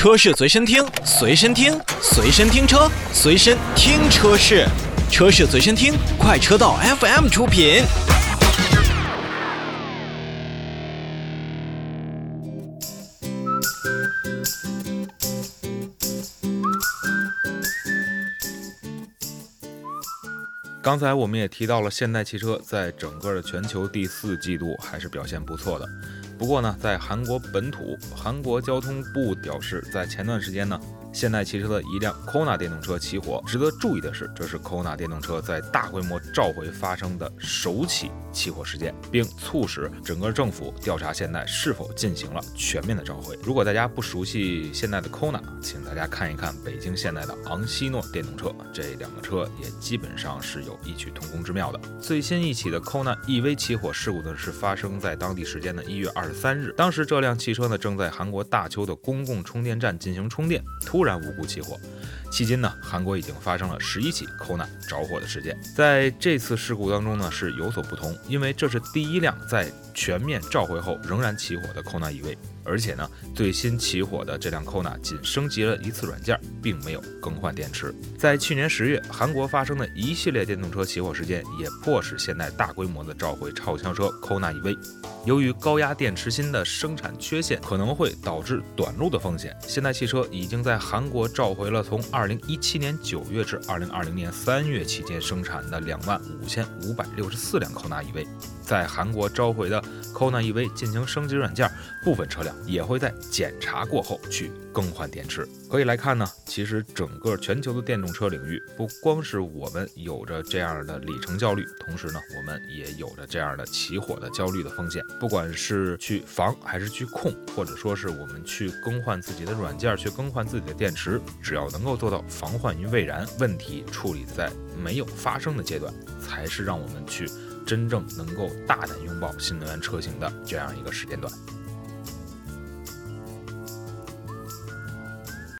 车市随身听，随身听，随身听车，随身听车市，车市随身听，快车道 FM 出品。刚才我们也提到了，现代汽车在整个的全球第四季度还是表现不错的。不过呢，在韩国本土，韩国交通部表示，在前段时间呢。现代汽车的一辆 Kona 电动车起火，值得注意的是，这是 Kona 电动车在大规模召回发生的首起起火事件，并促使整个政府调查现代是否进行了全面的召回。如果大家不熟悉现代的 Kona，请大家看一看北京现代的昂希诺电动车，这两个车也基本上是有异曲同工之妙的。最新一起的 Kona EV 起火事故呢，是发生在当地时间的一月二十三日，当时这辆汽车呢正在韩国大邱的公共充电站进行充电，突突然无故起火，迄今呢，韩国已经发生了十一起 Kona 着火的事件。在这次事故当中呢，是有所不同，因为这是第一辆在全面召回后仍然起火的 Kona EV。而且呢，最新起火的这辆 Kona 仅升级了一次软件，并没有更换电池。在去年十月，韩国发生的一系列电动车起火事件，也迫使现代大规模的召回超强车 Kona EV。由于高压电池芯的生产缺陷，可能会导致短路的风险。现代汽车已经在韩国召回了从2017年9月至2020年3月期间生产的2万5564辆 Kona EV。在韩国召回的 Kona EV 进行升级软件，部分车辆也会在检查过后去更换电池。可以来看呢，其实整个全球的电动车领域，不光是我们有着这样的里程焦虑，同时呢，我们也有着这样的起火的焦虑的风险。不管是去防还是去控，或者说是我们去更换自己的软件，去更换自己的电池，只要能够做到防患于未然，问题处理在没有发生的阶段，才是让我们去。真正能够大胆拥抱新能源车型的这样一个时间段。